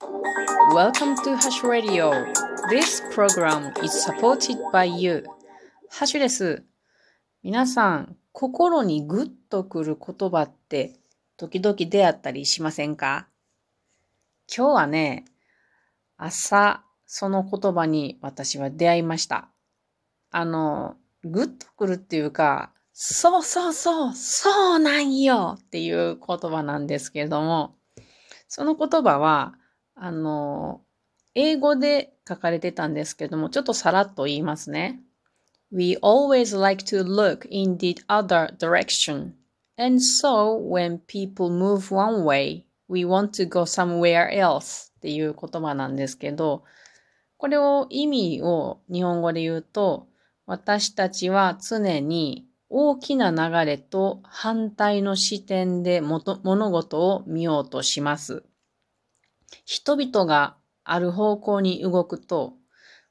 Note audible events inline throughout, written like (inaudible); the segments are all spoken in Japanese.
Welcome to Hash Radio. This program is supported by you. ハッシュです。皆さん、心にグッとくる言葉って時々出会ったりしませんか？今日はね、朝、その言葉に私は出会いました。あの、グッとくるっていうか、そうそうそう、そうなんよっていう言葉なんですけれども、その言葉は、あの、英語で書かれてたんですけども、ちょっとさらっと言いますね。We always like to look in the other direction. And so, when people move one way, we want to go somewhere else っていう言葉なんですけど、これを意味を日本語で言うと、私たちは常に大きな流れと反対の視点で物事を見ようとします。人々がある方向に動くと、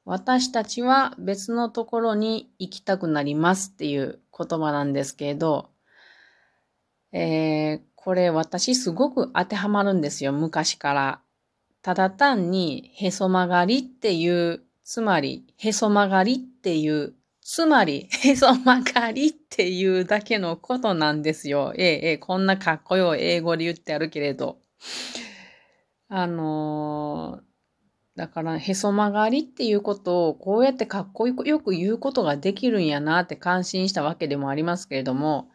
私たちは別のところに行きたくなりますっていう言葉なんですけど、えー、これ私すごく当てはまるんですよ、昔から。ただ単にへそ曲がりっていう、つまりへそ曲がりっていう、つまり (laughs) へそ曲がりっていうだけのことなんですよ。ええええ、こんなかっこよい英語で言ってあるけれど。あの、だから、へそ曲がりっていうことを、こうやってかっこよく言うことができるんやなって感心したわけでもありますけれども、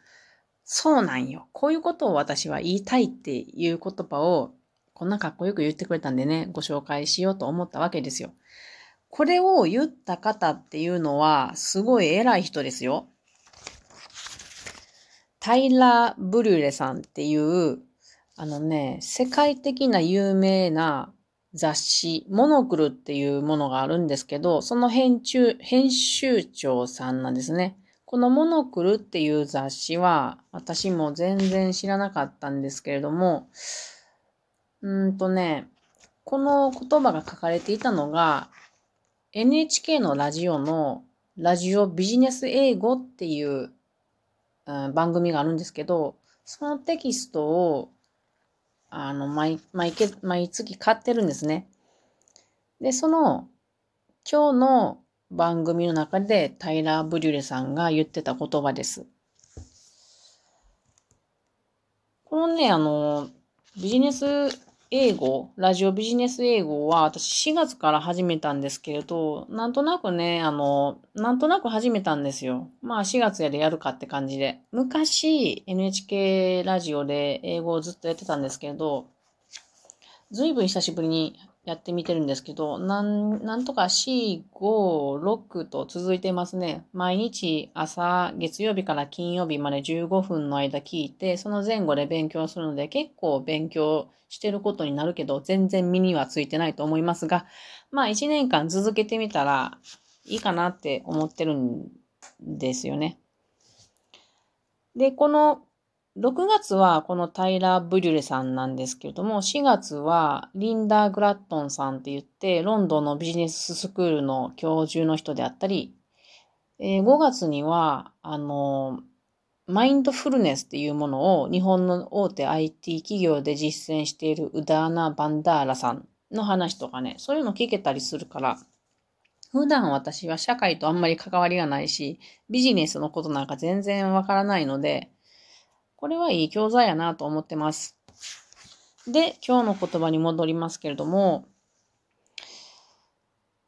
そうなんよ。こういうことを私は言いたいっていう言葉を、こんなかっこよく言ってくれたんでね、ご紹介しようと思ったわけですよ。これを言った方っていうのは、すごい偉い人ですよ。タイラー・ブリュレさんっていうあのね、世界的な有名な雑誌、モノクルっていうものがあるんですけど、その編集、編集長さんなんですね。このモノクルっていう雑誌は、私も全然知らなかったんですけれども、うんとね、この言葉が書かれていたのが、NHK のラジオのラジオビジネス英語っていう、うん、番組があるんですけど、そのテキストをあの、毎、毎毎月買ってるんですね。で、その、今日の番組の中でタイラー・ブリュレさんが言ってた言葉です。このね、あの、ビジネス英語、ラジオビジネス英語は私4月から始めたんですけれど、なんとなくね、あの、なんとなく始めたんですよ。まあ4月やでやるかって感じで。昔 NHK ラジオで英語をずっとやってたんですけれど、ずいぶん久しぶりにやってみてるんですけど、なん、なんとか4、5、6と続いてますね。毎日朝、月曜日から金曜日まで15分の間聞いて、その前後で勉強するので結構勉強してることになるけど、全然身にはついてないと思いますが、まあ1年間続けてみたらいいかなって思ってるんですよね。で、この6月はこのタイラー・ブリュレさんなんですけれども、4月はリンダー・グラットンさんって言って、ロンドンのビジネススクールの教授の人であったり、え、5月には、あの、マインドフルネスっていうものを日本の大手 IT 企業で実践しているウダーナ・バンダーラさんの話とかね、そういうの聞けたりするから、普段私は社会とあんまり関わりがないし、ビジネスのことなんか全然わからないので、これはいい教材やなと思ってます。で、今日の言葉に戻りますけれども、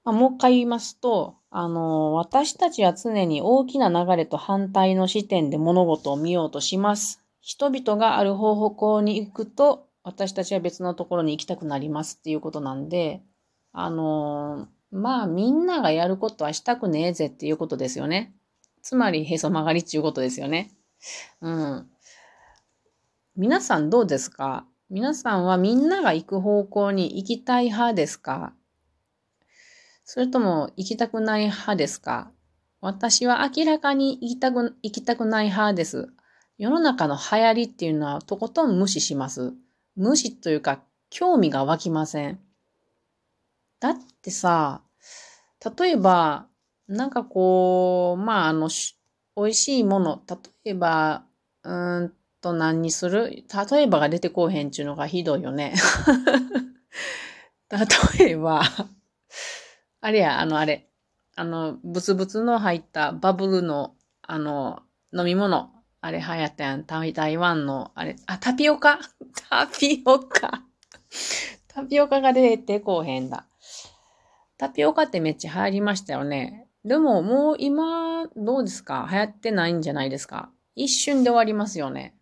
まあ、もう一回言いますと、あの、私たちは常に大きな流れと反対の視点で物事を見ようとします。人々がある方向に行くと、私たちは別のところに行きたくなりますっていうことなんで、あの、まあみんながやることはしたくねえぜっていうことですよね。つまりへそ曲がりっていうことですよね。うん。皆さんどうですか？皆さんはみんなが行く方向に行きたい派ですか？それとも行きたくない派ですか？私は明らかに行きたく、行きたくない派です。世の中の流行りっていうのはとことん無視します。無視というか興味が湧きません。だってさ、例えば、なんかこう、まああの、美味しいもの、例えば、うんと何にする？例えばが出てこうへんちゅうのがひどいよね。(laughs) 例えば、あれや、あの、あれ。あの、ブツブツの入ったバブルの、あの、飲み物。あれ流行ったやん。台湾の、あれ、あ、タピオカ？(laughs) タピオカタピオカが出てこうへんだ。タピオカってめっちゃ流行りましたよね。でももう今、どうですか？流行ってないんじゃないですか？一瞬で終わりますよね。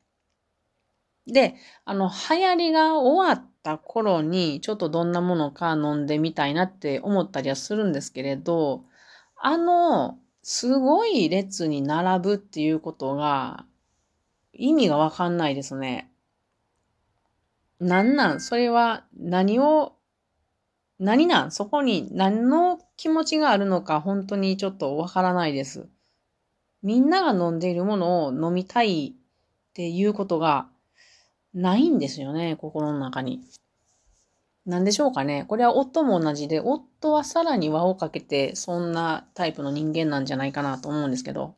で、あの、流行りが終わった頃に、ちょっとどんなものか飲んでみたいなって思ったりはするんですけれど、あの、すごい列に並ぶっていうことが、意味がわかんないですね。なんなん？それは何を、何なん？そこに何の気持ちがあるのか本当にちょっとわからないです。みんなが飲んでいるものを飲みたいっていうことがないんですよね、心の中に。なんでしょうかね。これは夫も同じで、夫はさらに輪をかけて、そんなタイプの人間なんじゃないかなと思うんですけど、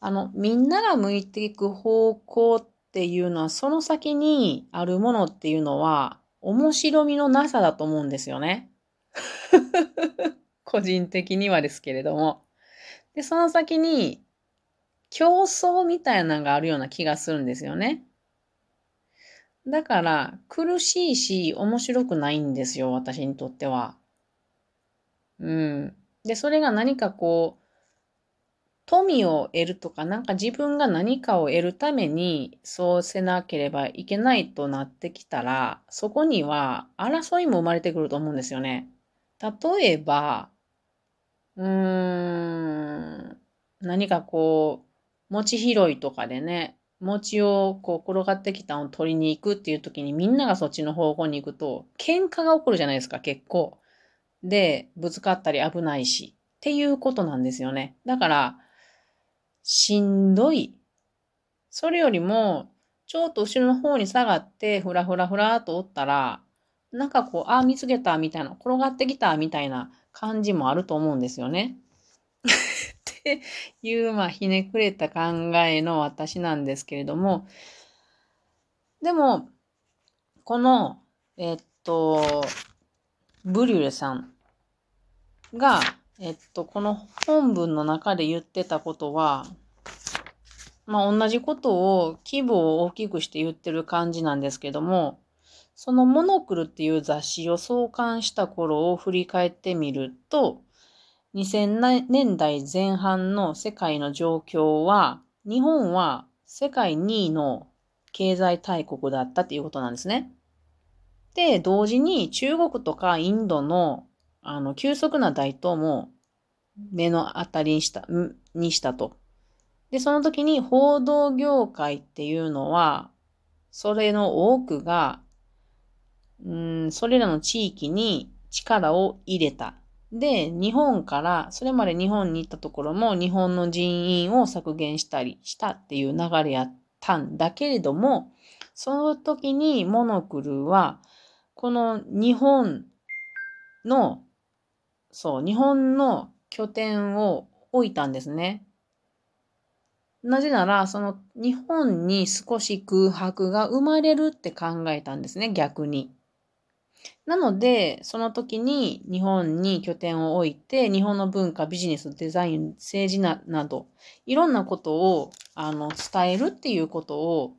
あの、みんなが向いていく方向っていうのは、その先にあるものっていうのは、面白みのなさだと思うんですよね。(laughs) 個人的にはですけれども。で、その先に、競争みたいなのがあるような気がするんですよね。だから、苦しいし、面白くないんですよ、私にとっては。うん。で、それが何かこう、富を得るとか、なんか自分が何かを得るために、そうせなければいけないとなってきたら、そこには争いも生まれてくると思うんですよね。例えば、うーん、何かこう、餅拾いとかでね、餅をこう転がってきたのを取りに行くっていう時にみんながそっちの方向に行くと喧嘩が起こるじゃないですか、結構。で、ぶつかったり危ないし。っていうことなんですよね。だから、しんどい。それよりも、ちょっと後ろの方に下がって、ふらふらふらとおったら、なんかこう、ああ、見つけたみたいな、転がってきたみたいな感じもあると思うんですよね。っ (laughs) ていう、まあ、ひねくれた考えの私なんですけれども、でも、この、えっと、ブリュレさんが、えっと、この本文の中で言ってたことは、まあ、同じことを規模を大きくして言ってる感じなんですけども、そのモノクルっていう雑誌を創刊した頃を振り返ってみると、2000年代前半の世界の状況は、日本は世界2位の経済大国だったっていうことなんですね。で、同時に中国とかインドのあの急速な大統も目の当たりにした、にしたと。で、その時に報道業界っていうのは、それの多くが、うん、それらの地域に力を入れた。で、日本から、それまで日本に行ったところも日本の人員を削減したりしたっていう流れやったんだけれども、その時にモノクルは、この日本の、そう、日本の拠点を置いたんですね。なぜなら、その日本に少し空白が生まれるって考えたんですね、逆に。なので、その時に日本に拠点を置いて、日本の文化、ビジネス、デザイン、政治ななど、いろんなことをあの伝えるっていうことを、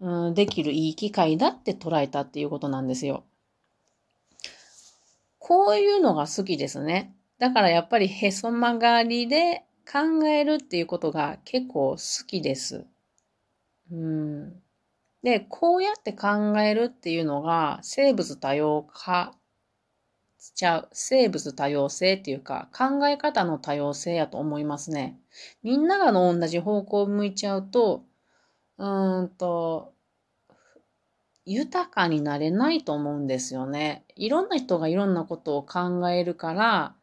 うん、できるいい機会だって捉えたっていうことなんですよ。こういうのが好きですね。だからやっぱりへそ曲がりで考えるっていうことが結構好きです。うん。で、こうやって考えるっていうのが生物多様化しちゃう、生物多様性っていうか考え方の多様性やと思いますね。みんながの同じ方向を向いちゃうと、うーんと、豊かになれないと思うんですよね。いろんな人がいろんなことを考えるから、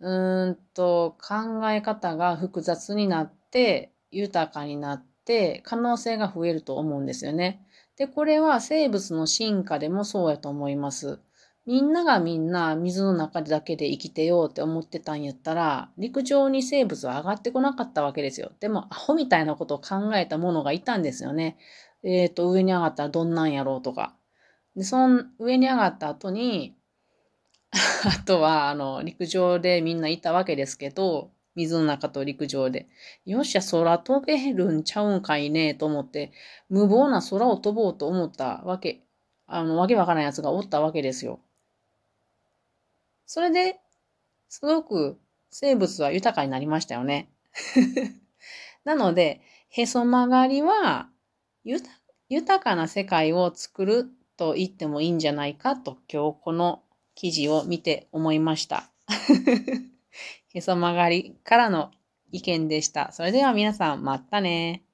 うーんと考え方が複雑になって豊かになってて可能性が増えると思うんですよね。で、これは生物の進化でもそうやと思います。みんながみんな水の中だけで生きてようって思ってたんやったら、陸上に生物は上がってこなかったわけですよ。でも、アホみたいなことを考えたものがいたんですよね。えっ、ー、と、上に上がったらどんなんやろうとか。で、その上に上がった後に、(laughs) あとは、あの、陸上でみんないたわけですけど、水の中と陸上で。よっしゃ、空飛べるんちゃうんかいね、と思って、無謀な空を飛ぼうと思ったわけ、あの、わけわからんやつがおったわけですよ。それで、すごく生物は豊かになりましたよね。(laughs) なので、へそ曲がりは、豊かな世界を作ると言ってもいいんじゃないかと今日この記事を見て思いました。へそ曲がりからの意見でした。それでは皆さん、またね。